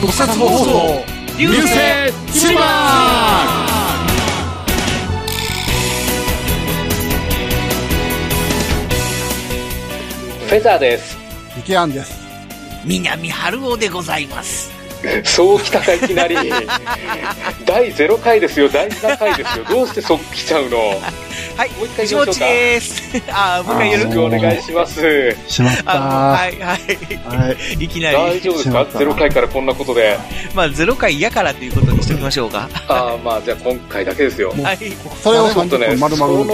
特撮放送流星シルバーフェザーです。ミケアンです。南春夫でございます。そうきたかいきなり。第0回ですよ、第7回ですよ。どうしてそう来ちゃうの？はい、もう一回藤本行きましょうかです。あー、もう一回よろしくお願いします。しまった。はい、はい。はい。いきなり、大丈夫ですか？しまった ?0 回からこんなことで。まあ、0回嫌からということにしておきましょうか。ああ、まあじゃあ今回だけですよ。はい。それを30ちょっとね、その。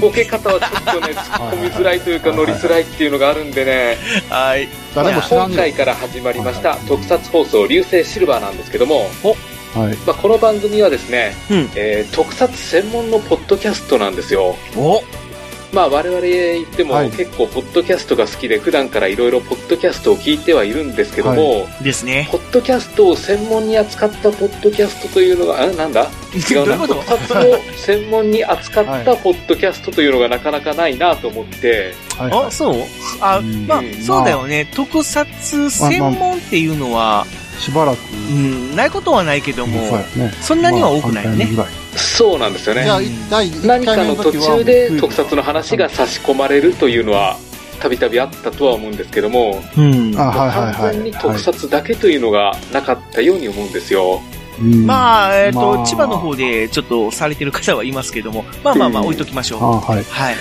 ボケ方はちょっとね、突っ込みづらいというか乗りづらいっていうのがあるんでね、はい。今回から始まりました特撮放送流星シルバーなんですけども、はい。まあ、この番組はですね、うんえー特撮専門のポッドキャストなんですよ。おまあ我々言ってもはい結構ポッドキャストが好きで普段からいろいろポッドキャストを聞いてはいるんですけども、ですね。ポッドキャストを専門に扱ったポッドキャストというのが、あ、なんだ？違うな。特撮を専門に扱ったポッドキャストというのがなかなかないなと思って、はい。はあ、そう？あ、うんまあうん、そうだよね。特撮専門っていうのは、い。しばらく。うん、ないことはないけども、ね。そんなには多くないよねまあそうなんですよねじゃ。あ、第1何かの途中で特撮撮の話が差し込まれるというのは、たびたびあったとは思うんですけども、うん。あ、はいはいはい。完全に特撮だけというのがなかったように思うんですよ。うんまあ、えっ、と、まあ千葉の方でちょっとされてる方はいますけども、まあまあまあうん置いときましょう。あ、はい。はい。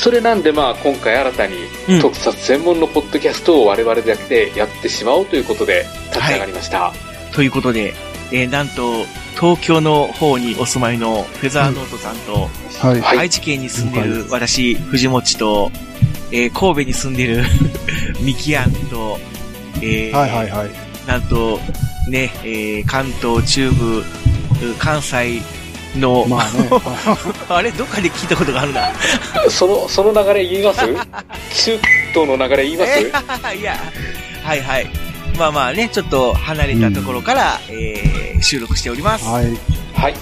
それなんでまあ今回新たにうん特撮専門のポッドキャストを我々だけでやってしまおうということで立ち上がりました。ということで、えーなんと、東京の方にお住まいのフェザーノートさんと、はい。はい愛知県に住んでる私、藤持と、えー神戸に住んでる ミキアンと、えーはいはいはい。なんと、ね、えー関東中部、関西の、まあね。あれどっかで聞いたことがあるな。その、その流れ言います？中東の流れ言います、えーいや、はいはい。まあまあね、ちょっと離れたところから、えー収録しております。はい。はい。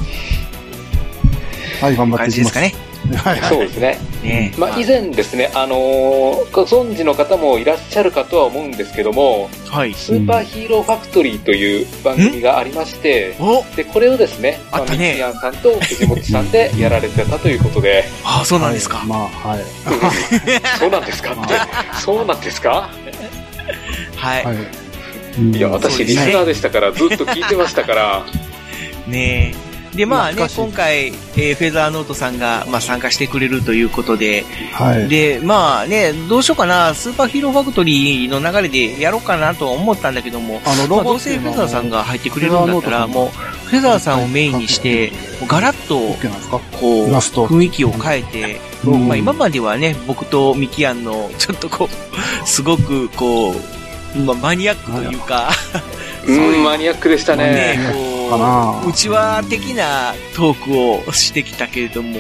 はい、頑張って感いきますでかね。はいはい。そうですね。ねまあ以前ですね、あのーご存知の方もいらっしゃるかとは思うんですけども、はい。スーパーヒーローファクトリーという番組がありまして、おで、これをですね、まあ、あったねミキヤンさんと藤本さんでやられてたということで、あ あ、そうなんですか。はいまあ、はい。そうなんですか？って、そうなんですか？はい。はい。うんいや、私、リスナーでしたから、ずっと聞いてましたから、ねえ。で、まあね、今回、えーフェザーノートさんが、まあ、参加してくれるということで、はい。で、まあね、どうしようかな、スーパーヒーローファクトリーの流れでやろうかなとは思ったんだけども、あの、まあ、どうせフェザーさんが入ってくれるんだったら、もう、フェザーさんをメインにして、ガラッと、こう、雰囲気を変えて、うん。まあ今まではね、僕とミキアンの、ちょっとこう、すごくこう、まあマニアックというか、うん、マニアックでしたね。ね。こかな。う、内輪的なトークをしてきたけれども、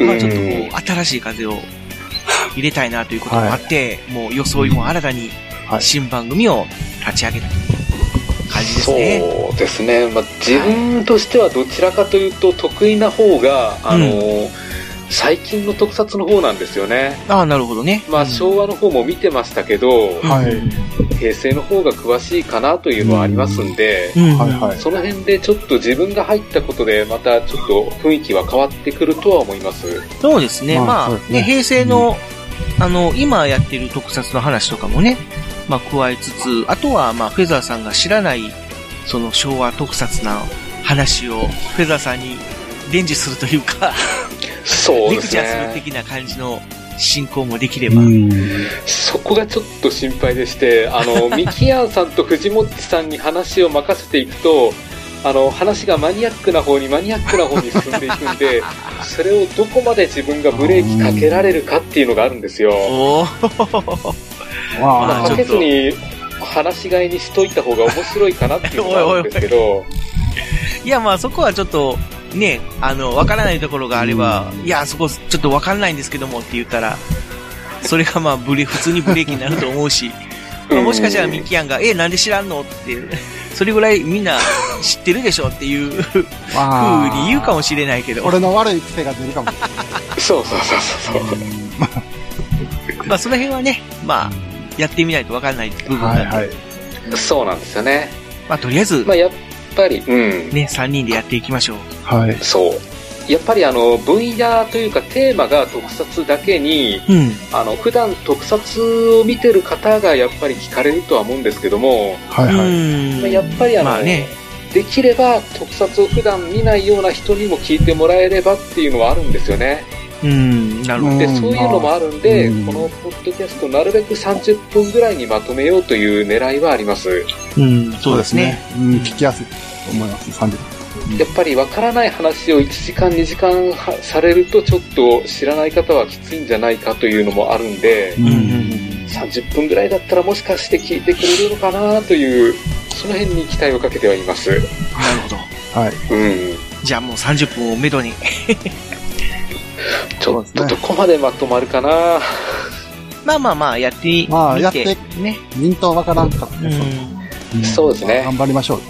まあちょっとこう新しい風を入れたいなということもあって、もう装いも新たにはい。新番組を立ち上げた感じですね。そうですね、まあ、自分としてはどちらかというと得意な方が、あの最近の特撮の方なんですよね。ああ、なるほどね。まあ、うん昭和の方も見てましたけど、はい。平成の方が詳しいかなというのはありますんで、うんはいはい。その辺でちょっと自分が入ったことで、またちょっと雰囲気は変わってくるとは思います。そうですね。まあまあ、ねね、平成の、あの、今やってる特撮の話とかもね、まあ、加えつつ、あとは、まあ、フェザーさんが知らない、その昭和特撮な話を、フェザーさんに伝授するというか、そうですレクチャーするね。的な感じの進行もできれば。うん。そこがちょっと心配でして、あの、ミキヤンさんと藤本さんに話を任せていくと、あの、話がマニアックな方にマニアックな方に進んでいくんで、それをどこまで自分がブレーキかけられるかっていうのがあるんですよ。まあ、かけずに話し飼いにしといた方が面白いかなっていうのがあるんですけど、いや、まあ、そこはちょっと、ね、あの、わからないところがあれば、いや、そこ、ちょっとわかんないんですけどもって言ったら、それがまあ、ブレ、普通にブレーキになると思うし、まあもしかしたらミキヤンが、え、なんで知らんのっていう、それぐらいみんな知ってるでしょっていう風まあに言うかもしれないけど、俺の悪い癖が出るかもしれない。そうそうそうそうそう。まあその辺はね、まあ、やってみないとわかんない部分なんで、はいはい。そうなんですよね。まあとりあえずまあ、、やっぱり、うん。ね、3人でやっていきましょう。はい。そう。やっぱりあの、分野というかテーマが特撮だけに、うん。あの、普段特撮を見てる方がやっぱり聞かれるとは思うんですけども、はいはい。やっぱりあの、まあね、できれば特撮を普段見ないような人にも聞いてもらえればっていうのはあるんですよね。うん、なるほど。そういうのもあるんで、うんこのポッドキャストなるべく30分ぐらいにまとめようという狙いはあります。うん、そうですね。。うん、聞きやすいと思います。30やっぱりわからない話を1時間2時間はされるとちょっと知らない方はきついんじゃないかというのもあるんで、分。うんうん30分ぐらいだったらもしかして聞いてくれるのかなという、その辺に期待をかけてはいます。なるほど。はい。うん。じゃあもう30分をめどに。ちょっとどこまでまとまるかなまあまあまあ、やってみて。まあやってね。ミントわからんかったうです。ん。んそうですね頑張りましょう。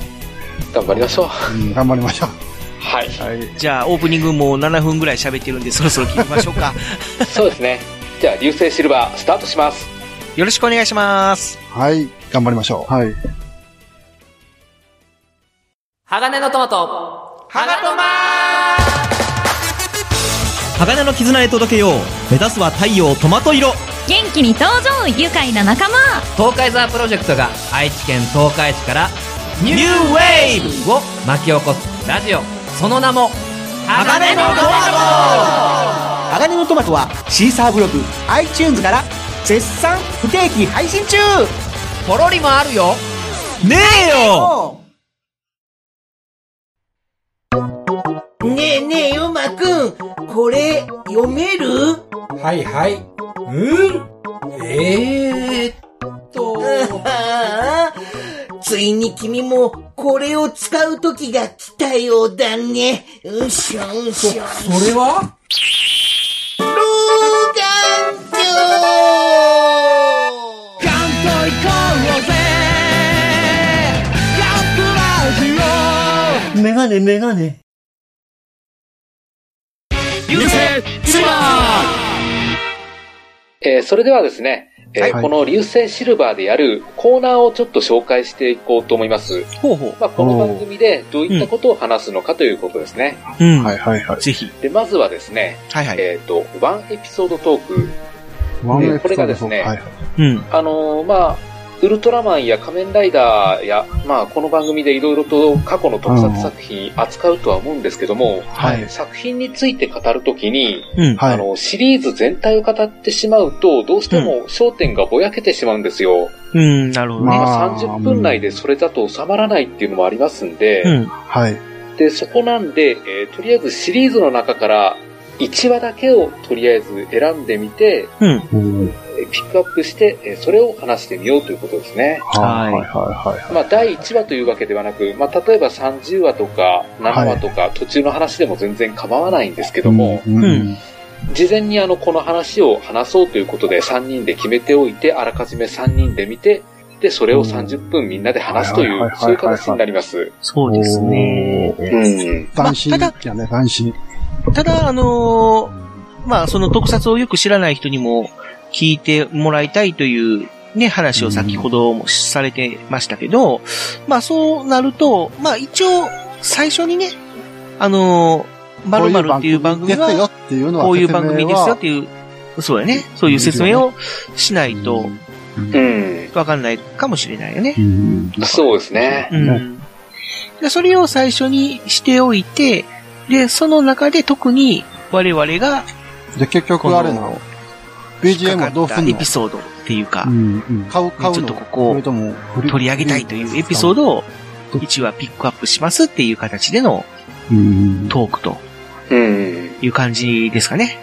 頑張りましょう。うん、頑張りましょう。はい。はい。じゃあ、オープニングもう7分ぐらい喋ってるんで、そろそろ聞きましょうか。そうですね。じゃあ、流星シルバー、スタートします。よろしくお願いします。はい。頑張りましょう。はい。鋼のトマト。はがとま鋼の絆へ届けよう。目指すは太陽トマト色。元気に登場愉快な仲間。東海ザープロジェクトが愛知県東海市からニューウェーブを巻き起こすラジオ。その名も、鋼のトマ鋼のトマトはシーサーブログ iTunes から絶賛不定期配信中。トポロリもあるよ。ねえよ。ねえねえよまくんこれ読める？はいはい。うん？えー、っと、あ あついに君もこれを使う時が来たようだね。うしょうそ、しょ。それは？老眼鏡メガネメガネ流星シルバえーそれではですね、えーはいこの流星シルバーでやるコーナーをちょっと紹介していこうと思います。ほうほまあ、この番組でどういったことを話すのかということですね。う。うん。はいはいはい。ぜひ。で、まずはですね、はいはい。えっ、と、ワンエピソードトーク。ワンエピソードこれがですねはいはい。うん。あのーまあ、ウルトラマンや仮面ライダーや、まあ、この番組でいろいろと過去の特撮作品扱うとは思うんですけども、はい。作品について語るときに、うん。はい。あの、シリーズ全体を語ってしまうと、どうしても焦点がぼやけてしまうんですよ。うん、なるほどね。ままあ、あ30分内でそれだと収まらないっていうのもありますんで、うん。はい。で、そこなんで、えーとりあえずシリーズの中から1話だけをとりあえず選んでみて、うん。ピックアップして、えーそれを話してみようということですね。はいはいはいはい。まあ、第1話というわけではなく、まあ、例えば30話とか7話とか途中の話でも全然構わないんですけども、うんうん事前にあの、この話を話そうということで3人で決めておいて、あらかじめ3人で見て、で、それを30分みんなで話すという、はいはいはいはいそういう形になります。そうですね。うん。斬新まあやね、斬新。ただ、あのーまあ、その特撮をよく知らない人にも聞いてもらいたいというね、話を先ほどもされてましたけど、まあ、そうなると、まあ、一応、最初にね、あのー、〇〇っていう番組ですよは、っていうのは、こういう番組ですよっていう、そうやね。そういう説明をしないとうん。わかんないかもしれないよね。うん。そうですね。うん。でそれを最初にしておいて、で、その中で特に我々が、で、結こ局あれなの？?BGM はどうすんの？エピソードっていうかう、んうん。買う、買うの？ちょっとここそれとも振り取り上げたいというエピソードを1話ピックアップしますっていう形でのうん。トークとうん。いう感じですかね。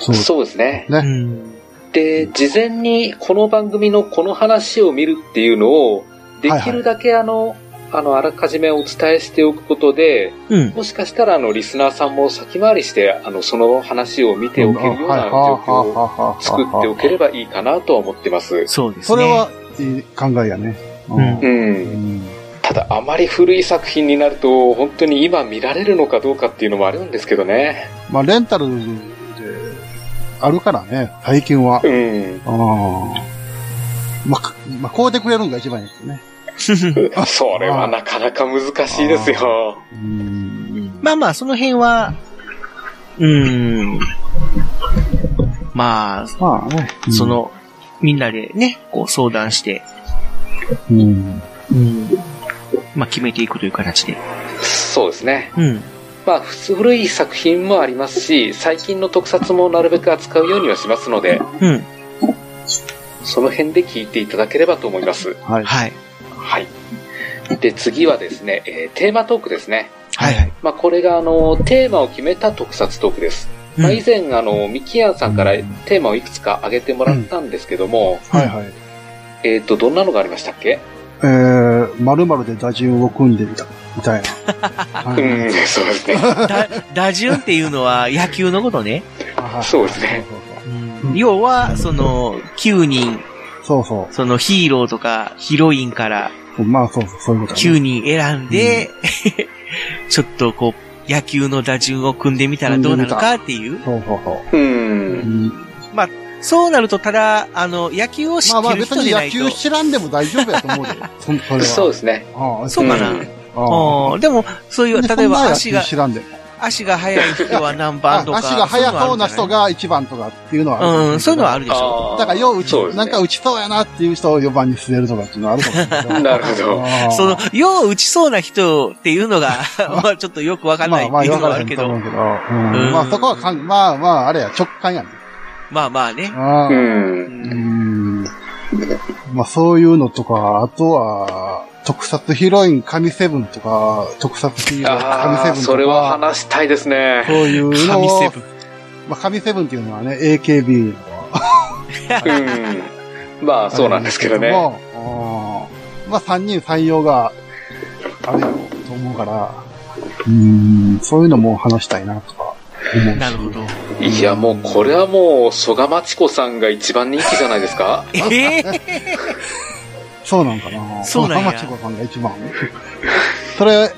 そう。そうですね。ねうん。で、事前にこの番組のこの話を見るっていうのを、できるだけあの、あの、あらかじめお伝えしておくことで、うん。もしかしたらあの、リスナーさんも先回りして、あの、その話を見ておけるような状況を作っておければいいかなとは思ってます。そうですね。それは、いい考えやね。ううんうん。ただ、あまり古い作品になると、本当に今見られるのかどうかっていうのもあるんですけどね。まあ、レンタルで、あるからね、最近は。うん。ああ。まあ、かまあ、こうでくれるのが一番いいですね。それはなかなか難しいですよ。うん。まあまあ、その辺は、うーん。まあ、まあね。そ、の、みんなでね、こう相談して、うん。うん。まあ決めていくという形で。そうですね。うん。まあ、古い作品もありますし、最近の特撮もなるべく扱うようにはしますので、うん。その辺で聞いていただければと思います。はい。はい。はい。で、次はですね、えーテーマトークですね。はいはい。まあ、これが、あの、テーマを決めた特撮トークです。まあ、以前、あの、ミキヤンさんからテーマをいくつか挙げてもらったんですけども、はいはい。えっ、と、どんなのがありましたっけ？えー、〇〇で打順を組んでみた、みたいな。はうん、そうですね。だ、打順っていうのは野球のことね。はいそうですね。うん要は、その、9人、そうそうそそのヒーローとかヒロインからう。まあそうそう、そういうことだ9ね。人選んで、ちょっとこう、野球の打順を組んでみたらどうなるかっていう。そうそうそうう。ん。んそうなると、ただ、あの、野球を知まあまあってる別に野人でないと。球知らんでも大丈夫やと思うで。そそれは。そうですね。ああそうかな。うんああーでも、そういう、あ例えば足がそんな野球、知らんでも。足が速い人は 何番とか。あ足が速そうな人が。が1番とかっていうのはあるうん、そういうのはあるでしょ。だから、よう打ち、ねなんか打ちそうやなっていう人を4番に据えるとかっていうのはあるかもしれないけど。なるほど。その、よう打ちそうな人っていうのが、まあちょっとよくわかんないっていうのはあるけど、まあまあ、うけど。うんうんまあそこはかん、まあまあ、あれや、直感やね。まあまあね。ああう。。うんん。まあそういうのとか、あとは、特撮ヒロイン神セブンとか、特撮ヒーロー神セブンとか。それは話したいですね。そういうのを神セブン。まあ神セブンっていうのはね、AKB のうん。まあ、そうなんですけどね。もあーまあ3人採用があるやろうと思うから、うん、そういうのも話したいなとか思うし。なるほど。いや、もう、これはもう、曽我町子さんが一番人気じゃないですか？ええそうなんかなそうなんや浜千子さんが一番。それ、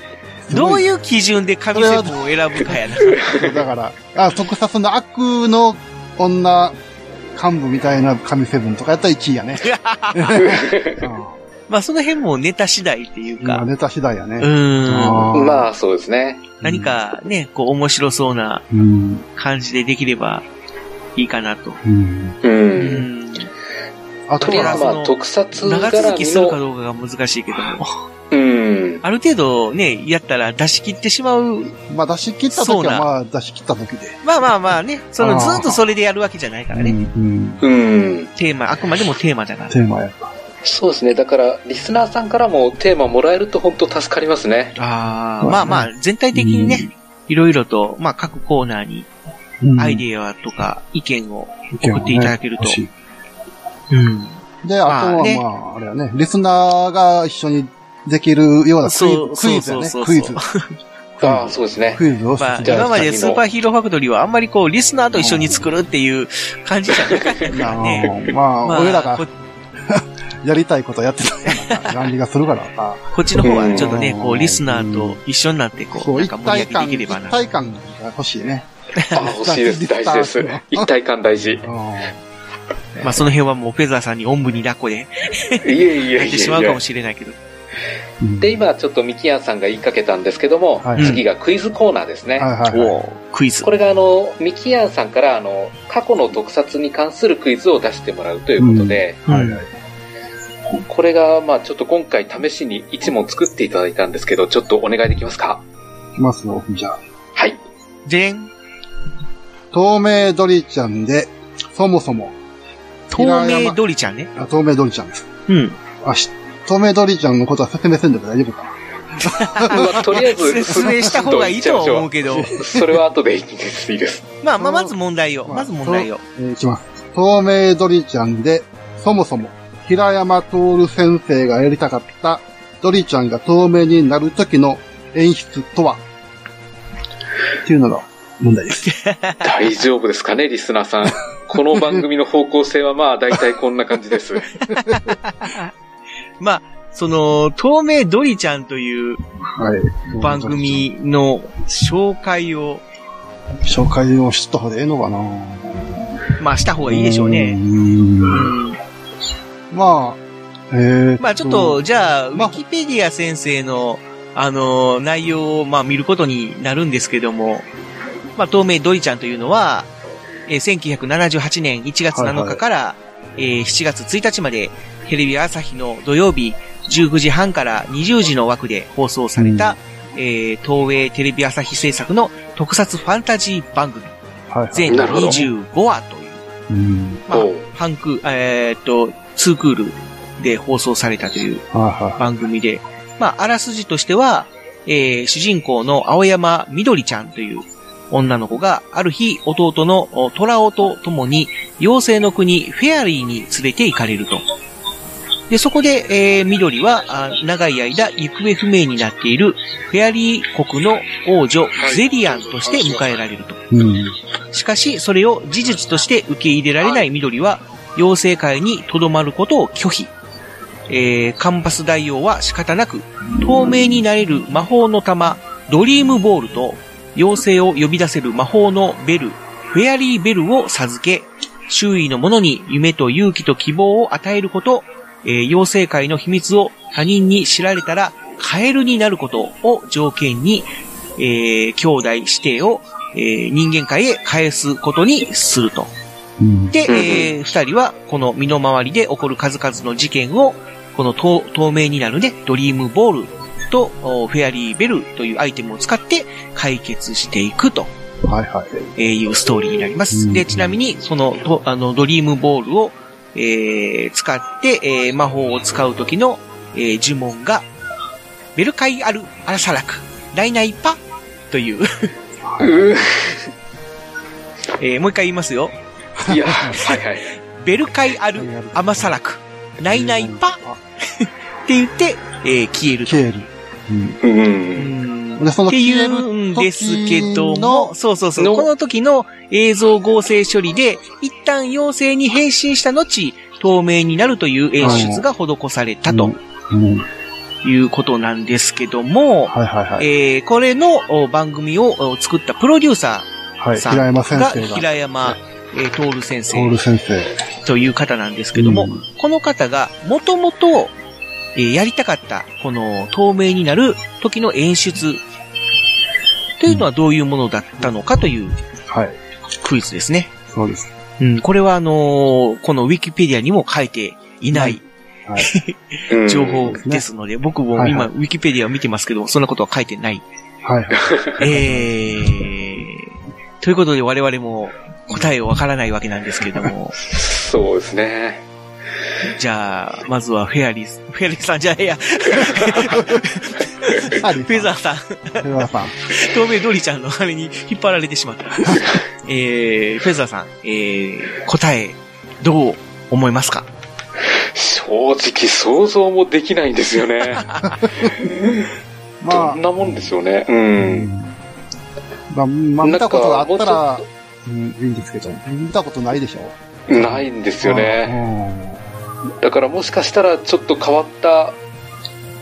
うどういう基準で神セブンを選ぶかやな。だから、あ、特撮の悪の女幹部みたいな神セブンとかやったら1位やね。うんまあその辺もネタ次第っていうか、まあネタ次第やね。うーん。まあ、そうですね。何かね、こう面白そうなうん。感じでできればいいかなと。うん。う。うんん。あとは、まあ、特撮長続きするかの、どうかが難しいけども。うん。ある程度ね、やったら出し切ってしまう。まあ出し切ったそうな時はまあ出し切った時で。まあまあまあね、そのずっとそれでやるわけじゃないからね。うん。うん。テーマ、あくまでもテーマだから。テーマや。そうですね。だから、リスナーさんからもテーマもらえると本当助かりますね。ああ、まあまあ、全体的にね、いろいろと、まあ各コーナーにアイアデアとか意見を送っていただけると。うん。うん。で、あとはまあねまあ、あれやね、リスナーが一緒にできるようなクイそうズクイズやね。クイズ。ああ、そうですね。クイズをまあ、今までスーパーヒーローファクトリーはあんまりこう、リスナーと一緒に作るっていう感じじゃなかったからね。まあ、まあ俺らがこやりたいことやってたような感じがするからさ。こっちの方はちょっとね、うんこう、リスナーと一緒になって、こう、なんか盛り上体感、一げていければな。体感が欲しいね。ああ、欲しいです。大事です。一体感大事。いうんまあ、その辺はもうフェザーさんにおんぶに抱っこでえいえいやってしまうかもえ。しれないけど。うんで、今ちょっとミキヤンさんが言いかけたんですけども、はい次がクイズコーナーですね。はいはいクイズこ。れがあの、ミキヤンさんからあの、過去の特撮に関するクイズを出してもらうということで、はいはい。これがまあちょっと今回試しに1問作っていただいたんですけど、ちょっとお願いできますか？いきますよ、じゃあ。はい。でん。透明鳥ちゃんで、そもそも、透明鳥ちゃんね。あ透明鳥ちゃんです。うん。あし、透明鳥ちゃんのことは説明せんでも大丈夫かな まあ、とりあえず、説明した方がいいとは思うけど。それは後でいいです。いいです。まあまあ、まず問題を。まあまず問題を。えーいきます。透明鳥ちゃんで、そもそも、平山徹先生がやりたかった、鳥ちゃんが透明になる時の演出とは？っていうのが問題です。大丈夫ですかね、リスナーさん。この番組の方向性はまあ大体こんな感じです。まあ、その、透明ドリちゃんというはい。番組の紹介を、紹介をした方でええのかなまあした方がいいでしょうね。んうんまあ、えー、まあちょっと、じゃあ、あィキペディア先生の、あの、内容を、まあ見ることになるんですけども、まあ透明ドリちゃんというのは、えー1978年1月7日から、えー7月1日まで、テレビ朝日の土曜日19時半から20時の枠で放送された、えー東映テレビ朝日制作の特撮ファンタジー番組、はいはい。全なるほど。25話という、うん。まあおう、半ク、えーっと、ツークールで放送されたというはいは番組で、まあ、あらすじとしては、えー主人公の青山みどりちゃんという女の子が、ある日、弟のおトラオと共に、妖精の国フェアリーに連れて行かれると。で、そこで、えー、みどりは、あ長い間行方不明になっている、フェアリー国の王女、ゼリアンとして迎えられると。い。うん。しかし、それを事実として受け入れられない緑は、妖精界に留まることを拒否。えー、カンパス大王は仕方なく、透明になれる魔法の玉、ドリームボールと、妖精を呼び出せる魔法のベル、フェアリーベルを授け、周囲の者に夢と勇気と希望を与えること、えー妖精界の秘密を他人に知られたら、カエルになることを条件に、えー兄弟指定を、えー人間界へ返すことにすると。うん。で、えー二人はこの身の回りで起こる数々の事件を、この透透明になるね、ドリームボールとおフェアリーベルというアイテムを使って解決していくとはいはい。えーいうストーリーになります。うんで、ちなみに、その、とあの、ドリームボールを、えー使って、えー魔法を使う時の、えー呪文が、ベルカイアル・アラサラク、ライナイパという、う えーもう一回言いますよ。ーいや、はいはい。ベルカイアル・アマサラク、ナイナイパって言って、えー消えると。消える。うん。う。うんんで、そのっていうんですけど時も、のそうそうそう。のこの時の映像合成処理で、一旦妖精に変身した後、透明になるという演出が施されたとうん。いうことなんですけども、はいはいはい。えーこれのお番組をお作ったプロデューサはい。ーさん平山先が生が。平山、えー、徹先生ル先生。という方なんですけども、うんこの方がもともと、えーやりたかった、この透明になる時の演出というのはどういうものだったのかというはい。クイズですね。そうです。うん、これはあのーこのウィキペディアにも書いていないはい。うん情報ですので、僕も今、はいはいウィキペディアを見てますけど、そんなことは書いてない。はいはい。えー、ということで我々も答えをわからないわけなんですけども、そうですね。じゃあ、まずはフェアリー、フェアリーさんじゃねえや、あフェザーさん、フェザーさん。透明ドリちゃんのあれに引っ張られてしまった。えー、フェザーさん、えー、答え、どう思いますか？正直想像もできないんですよね。まあどん、なもんですよね。う。うんん。まあ、まあ、見たことがあったら、うん、いいんですけど、見たことないでしょないんですよね。だからもしかしたらちょっと変わった、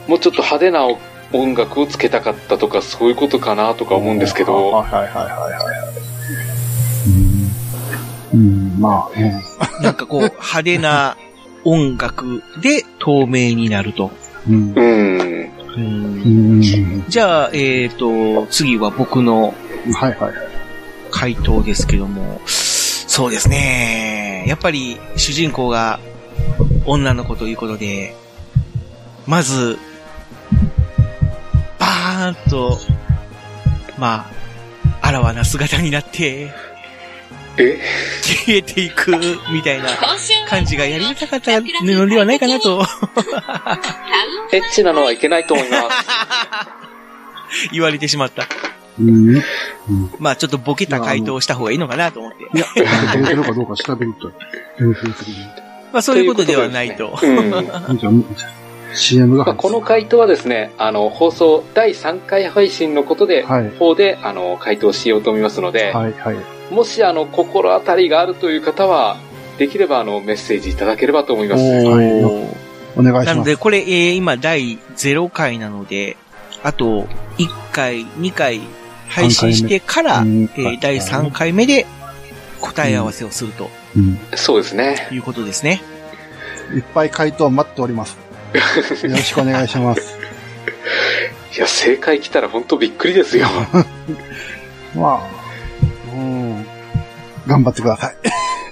もうちょっと派手な音楽をつけたかったとか、そういうことかなとか思うんですけど、はいはいはいはいはいはい。うん、うん、まあ、うんなんかこう、派手な音楽で透明になると。うんう。ん。じゃあ、えっ、と、次は僕のはいはいはい。回答ですけども、そうですね。やっぱり主人公が女の子ということで、まず、バーンと、まあ、あらわな姿になって、え？消えていくみたいな感じがやりたかったのではないかなとエッチなのはいけないと思います。言われてしまった。うん。まあちょっとボケた回答をした方がいいのかなと思って。いや、出てるかどうか調べると。まあそういうことではないと。うん。じゃあ、CM がまあ、この回答はですね、あの、放送第3回配信のことで、はい方で、あの、回答しようと思いますので、はい、はい。もし、あの、心当たりがあるという方は、できれば、あの、メッセージいただければと思います。はいお願いします。なので、これ、えー今、第0回なので、あと、1回、2回、配信してから、うんえー第3回目で答え合わせをするとうんそうですね。いうことですね。いっぱい回答待っております。よろしくお願いします。いや、正解来たら本当びっくりですよ。まあ、うん。頑張ってください。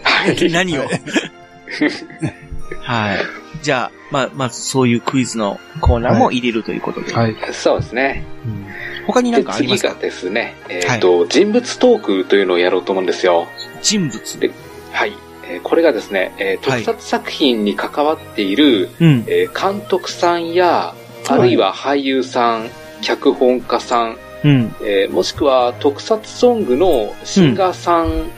はい。何を？はい。じゃあ、まあ、まずそういうクイズのコーナーも入れるということで。はい。そうですね。で他に何かありますか？次がですね、えっ、と、人物トークというのをやろうと思うんですよ。人物ではい。えーこれがですね、えーはい特撮作品に関わっている、うん。えー監督さんや、あるいは俳優さん、脚本家さん、うん。えーもしくは特撮ソングのシンガーさん、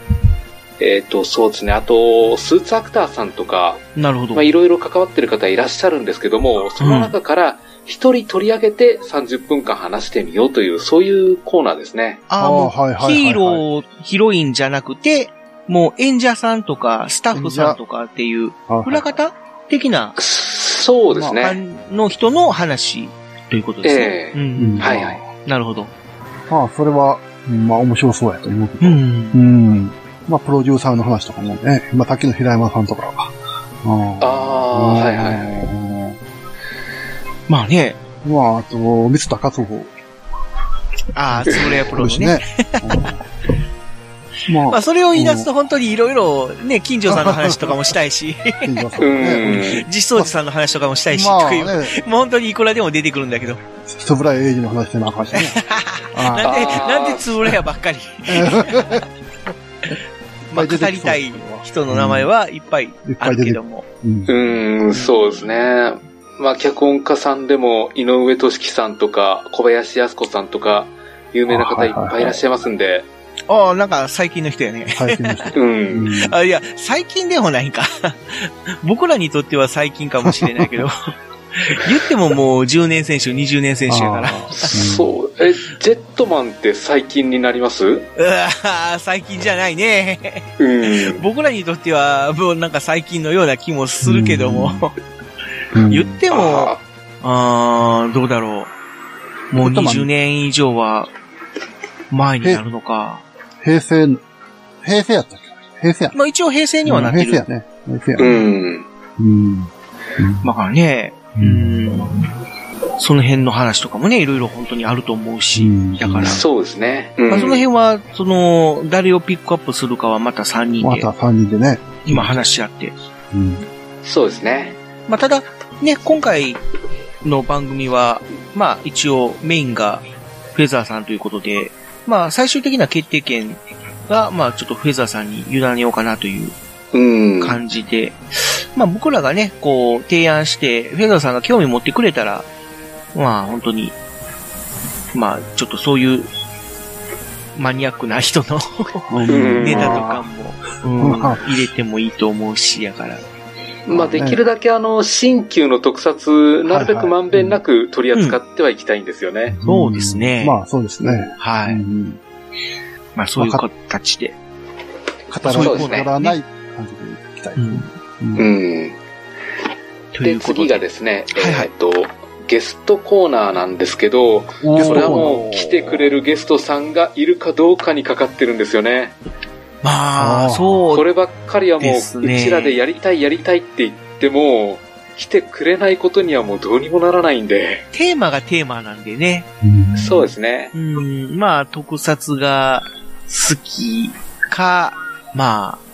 えっ、と、そうですね、あと、スーツアクターさんとか、なるほどまあ、。いろいろ関わってる方いらっしゃるんですけども、その中から一人取り上げて30分間話してみようという、そういうコーナーですね。ああ、もうはいはいはいはいヒーロー、ヒロインじゃなくて、もう演者さんとか、スタッフさんとかっていう、はい裏方的な、そうですね。まあの人の話ということですね。ええううんん。はいはい。なるほど。まあ、それは、うんまあ、面白そうやと思うけど。うん。うん。まあ、プロデューサーの話とかもね、今、さっきの平山さんとかああ、はいはいはい。い。まあね、まあ、あと、三田勝穂。ああ、つぶれやプロのね。ですね。うんまあ、まあ、それを言い出すと本当にいろいろね、近所さんの話とかもしたいし。実相寺さんの話とかもしたいし、まあという。ね、もう本当にいくらでも出てくるんだけど。人ぶらい英二の話してなあかんしね。なんで、なんでつぶれやばっかり。まあ、語りたい人の名前はいっぱいあるけども。うんうん、そうですね。まあ、脚本家さんでも、井上俊樹さんとか、小林靖子さんとか、有名な方いっぱいいらっしゃいますんで、ああ、なんか最近の人やね。最近の人。う。うんんあ、いや、最近でもないんか。僕らにとっては最近かもしれないけど。言ってももう10年選手、20年選手やから。そう。え、ジェットマンって最近になります？うわー最近じゃないね。うん。僕らにとっては、もうなんか最近のような気もするけども。うん言っても、あーどうだろう。もうジェットマン20年以上は前になるのか。平成の、平成やったっけ？平成や。まあ一応平成にはなってる。平成やね。平成やうね。ん。うん。だからね、うん。その辺の話とかもね、いろいろ本当にあると思うしうん、だから、そうですね。うんまあ、その辺は、その、誰をピックアップするかはまた3人でまた3人でね。今話し合って。うん。そうですね。まあ、ただ、ね、今回の番組は、まあ、一応メインがフェザーさんということで、まあ、最終的な決定権が、まあ、ちょっとフェザーさんに委ねようかなといううん。感じで、まあ、僕らがね、こう、提案して、フェザーさんが興味持ってくれたら、まあ、本当に、まあ、ちょっとそういう、マニアックな人のうん ネタとかも、入れてもいいと思うし、やから。まあ、できるだけあの、新旧の特撮、なるべくまんべんなく取り扱ってはいきたいんですよね。そうですねまあ、そうですね。はい。うんまあ、そういう形で。語らそうですね語らない感じでいきたい。うん。で、次がですね、はいはいえーっと、ゲストコーナーなんですけど、それはもう来てくれるゲストさんがいるかどうかにかかってるんですよね。まあ、そう。こればっかりはもう、うちらでやりたいやりたいって言っても、来てくれないことにはもうどうにもならないんで。テーマがテーマなんでね。うんそうですね。うん、まあ、特撮が好きか、まあ、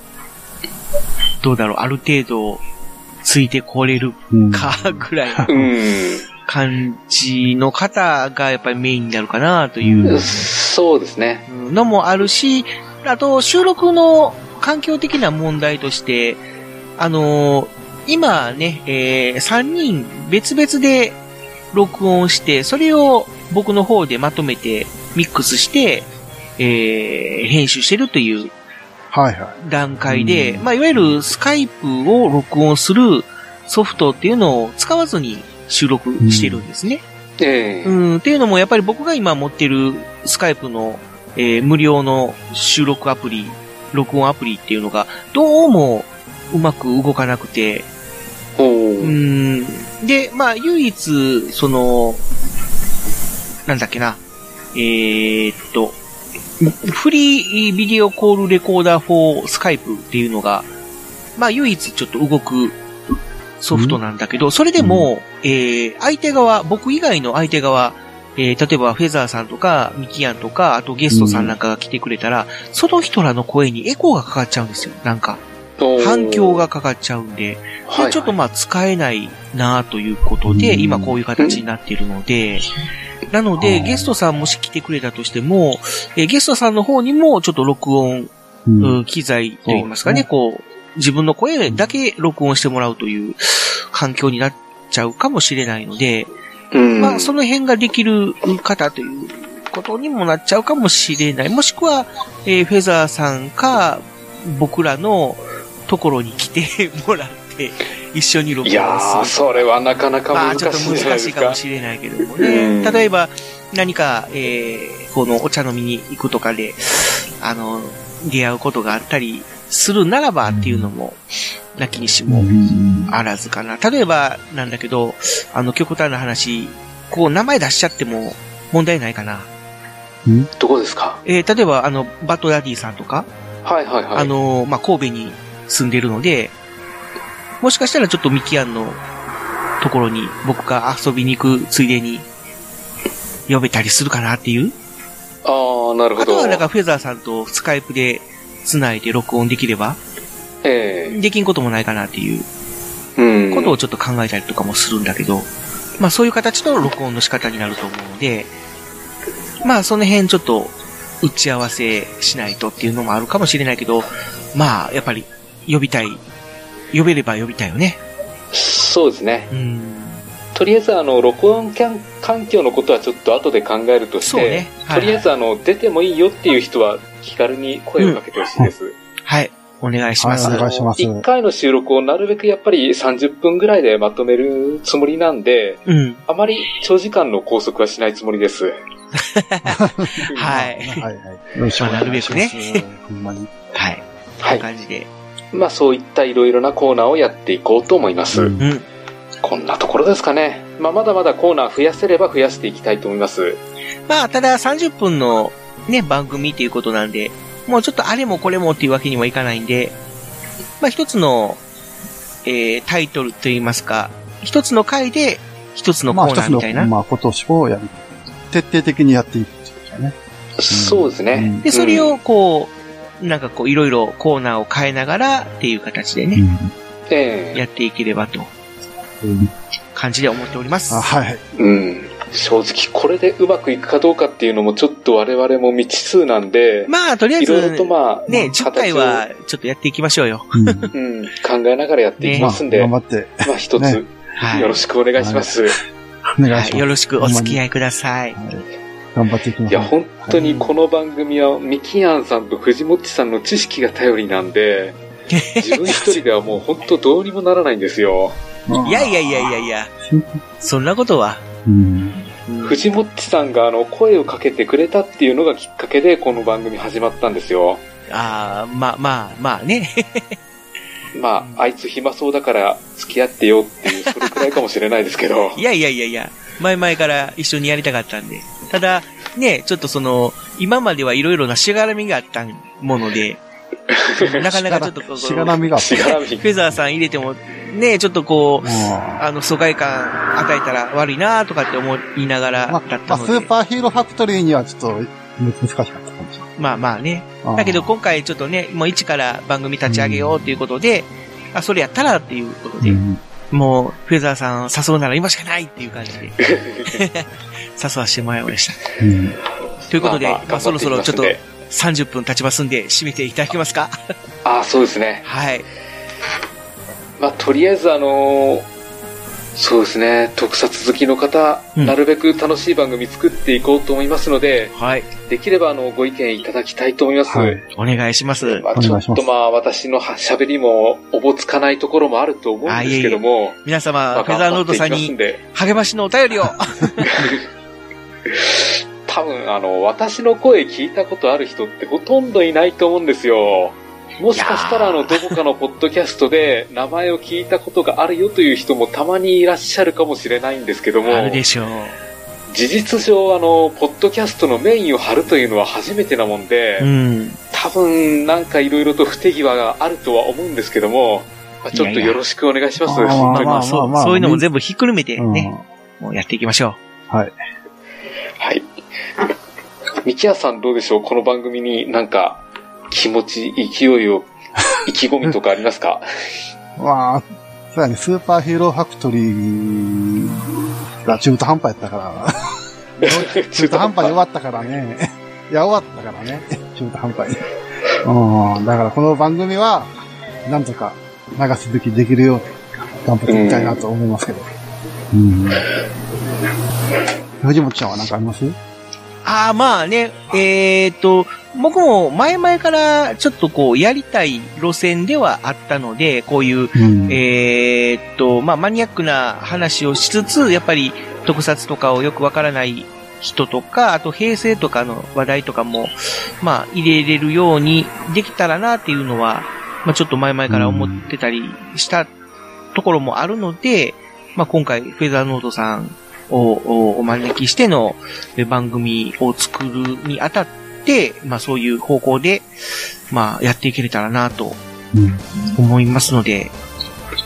どうだろう、ある程度、ついてこれるうんか、ぐらいのうん。感じの方がやっぱりメインになるかな、というそうですね。のもあるし、あと、収録の環境的な問題として、あのー今ね、えー、3人別々で録音して、それを僕の方でまとめてミックスして、えー、編集してるというはいは段階で、うん。まあ、いわゆるスカイプを録音するソフトっていうのを使わずに収録してるんですね。ええ。うん、っていうのもやっぱり僕が今持ってるスカイプの、えー無料の収録アプリ、録音アプリっていうのが、どうもうまく動かなくて。うん。で、まあ、唯一、その、なんだっけな、えーっと、フリービデオコールレコーダー for スカイプっていうのが、まあ、唯一ちょっと動くソフトなんだけど、それでも、えー、相手側、僕以外の相手側、えー、例えばフェザーさんとか、ミキアンとか、あとゲストさんなんかが来てくれたら、その人らの声にエコーがかかっちゃうんですよ。なんか、反響がかかっちゃうんで、はい、でちょっとまあ使えないなということで、今こういう形になっているので、なので、ゲストさんもし来てくれたとしても、えーゲストさんの方にもちょっと録音、うん。うん機材といいますかね、こう、自分の声だけ録音してもらうという環境になっちゃうかもしれないので、うん。まあその辺ができる方ということにもなっちゃうかもしれない。もしくは、えーフェザーさんか、僕らのところに来て もらって、一緒に録音する。それはなかなかまあ難しいちょっと難しいかも。しれないけどもうんね。例えば、何か、えー、このお茶飲みに行くとかで、あの、出会うことがあったりするならばっていうのも、なきにしもあらずかな。例えば、なんだけど、あの、極端な話、こう、名前出しちゃっても問題ないかな。どこですか？えー、例えば、あの、バッドダディさんとか、はいはいはい。あの、まあ、神戸に住んでるので、もしかしたらちょっとミキアンのところに僕が遊びに行くついでに呼べたりするかなっていう？ああ、なるほど。あとはなんかフェザーさんとスカイプで繋いで録音できれば、えできんこともないかなっていうえうん。ことをちょっと考えたりとかもするんだけど、まあそういう形の録音の仕方になると思うので、まあその辺ちょっと打ち合わせしないとっていうのもあるかもしれないけど、まあやっぱり呼びたい、呼べれば呼びたいよね。そうですね。うん。とりあえず、あの、録音キャン環境のことはちょっと後で考えるとして、そうね。はい、とりあえず、あの、出てもいいよっていう人は気軽に声をかけてほしいです。はい。お願いします。はいお願いします1回の収録をなるべくやっぱり30分ぐらいでまとめるつもりなんで、うん。あまり長時間の拘束はしないつもりです。はい。はいはい。まあなるべくねほんまに。はい。こんなはい。感じで。まあそういったいろいろなコーナーをやっていこうと思います。うんうん。こんなところですかね。まあまだまだコーナー増やせれば増やしていきたいと思います。まあ、ただ30分のね、番組っていうことなんで、もうちょっとあれもこれもっていうわけにはいかないんで、まあ一つの、えー、タイトルといいますか、一つの回で一つのコーまあ一つのナーみたいな。、まあ今年をやる。徹底的にやっていくっていうことだね。そうですね。うんで、それをこう、なんかこういろいろコーナーを変えながらっていう形でね、ええやっていければとうん感じで思っております。あはい。うん。正直これでうまくいくかどうかっていうのもちょっと我々も未知数なんで、まあ、とりあえいろいろとず、まあ、ね、10回はちょっとやっていきましょうよ。うん うん、考えながらやっていきまあますんで、頑張って、まあ一つ、ねはい。よろしくお願いします。お願いします。はい。よろしくお付き合いください。はい頑張っていきましょう。いや、本当にこの番組は、ミキアンさんと藤もっちさんの知識が頼りなんで、自分一人ではもう本当どうにもならないんですよ。いやいやいやいやいや、そんなことは。うん。藤もっちさんがあの声をかけてくれたっていうのがきっかけでこの番組始まったんですよ。ああ、まあまあまあね。まあ、あいつ暇そうだから付き合ってよっていう、それくらいかもしれないですけど い。やいやいやいや、前々から一緒にやりたかったんで。ただ、ね、ちょっとその、今まではいろいろなしがらみがあったもので、なかなかちょっとこう、しがらみが。しがらみ。フェザーさん入れても、ね、ちょっとこう、もあの、疎外感与えたら悪いなとかって思いながう、まらあ、まあ、だったので。スーパーヒーローファクトリーにはちょっと難しかったかもしれないまあまあね。だけど今回ちょっとね、もう一から番組立ち上げようっていうことで、あ、それやったらっていうことで、うんもう、フェザーさん誘うなら今しかないっていう感じで、誘わせてもらいました。うん。ということで、まあ頑張そろそろちょっと30分経ちますんで、締めていただけますか？あ あ、そうですね。はい。まあ、とりあえずあのーそうですね。特撮好きの方、うんなるべく楽しい番組作っていこうと思いますので、はい。できればあの、ご意見いただきたいと思います。はいお願いします。まあ、ちょっとまあ、私のは喋りもおぼつかないところもあると思うんですけども、皆ま様、あフェザーノートさんに励ましのお便りを。多分、あの、私の声聞いたことある人ってほとんどいないと思うんですよ。もしかしたら、あの、どこかのポッドキャストで名前を聞いたことがあるよという人もたまにいらっしゃるかもしれないんですけども、あるでしょう。事実上、あの、ポッドキャストのメインを張るというのは初めてなもんで、うん。多分、なんかいろいろと不手際があるとは思うんですけども、まあちょっとよろしくお願いします。いやいや本当にまあまあ、そう、まあまあそういうのも全部ひっくるめてうんね、もうやっていきましょはい。はい。ミキヤさんどうでしょう？この番組になんか気持ち、勢いを、意気込みとかありますか？まあ、そうやね、スーパーヒーローファクトリーが中途半端やったから、中途半端に終わったからね。いや、終わったからね。中途半端に。うん。だからこの番組は、なんとか流すべきできるように頑張っていきたいなと思いますけど。うん。藤本ちゃんは何かあります？う。ああ、まあね、えーっと、僕も前々からちょっとこう、やりたい路線ではあったので、こういう、うん。えーっと、まあ、マニアックな話をしつつ、やっぱり特撮とかをよくわからない人とか、あと平成とかの話題とかも、まあ、入れれるようにできたらなっていうのは、まあ、ちょっと前々から思ってたりしたところもあるので、まあ、今回、フェザーノートさんをおお招きしてのえ番組を作るにあたって、まあ、そういう方向で、まあ、やっていけれたらなとうん。思いますので、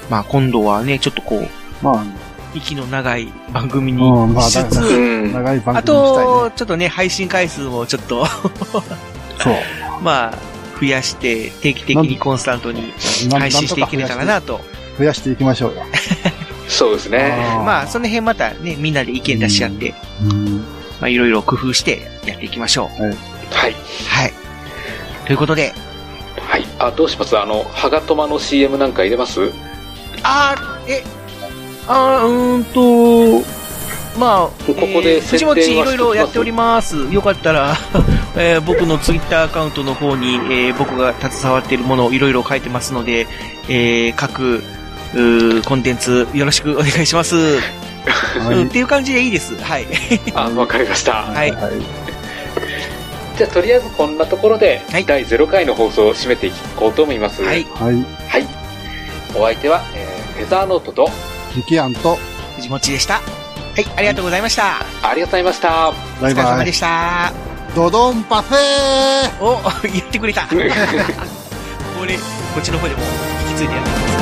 まあ今度はね、ちょっとこう、ま息の長い番組にしつつ、だうんあ、長い番あね。と、ちょっとね、配信回数をちょっと、そう。まあ、増やして、定期的にコンスタントにな配信していけれたらなと。増やしていきましょうよ。そうですね。まあ、その辺またね、みんなで意見出し合って、うん。まあ、いろいろ工夫してやっていきましょう。はい。はい。ということで、はい。あ、どうします？あの、ハガトマの CM なんか入れます？あー、え、あー、うーんと、まあ、ここでえー藤本いろいろやっております。よかったら、えー僕のツイッターアカウントの方に、えー僕が携わっているものをいろいろ書いてますので、えー各、コンテンツよろしくお願いします。うんっていう感じでいいです。はい。あ、わかりました。はい。はい。じゃあ、とりあえずこんなところで、はい第0回の放送を締めていこうと思います。はい。はい。はい。お相手は、えー、フェザーノートと、ミキアンと、藤本でした。はい、ありがとうございました。ありがとうございました。おバイバイ疲れ様で。した。ドドンパフェーお、言ってくれた。これ、こっちの方でも引き継いでやってください。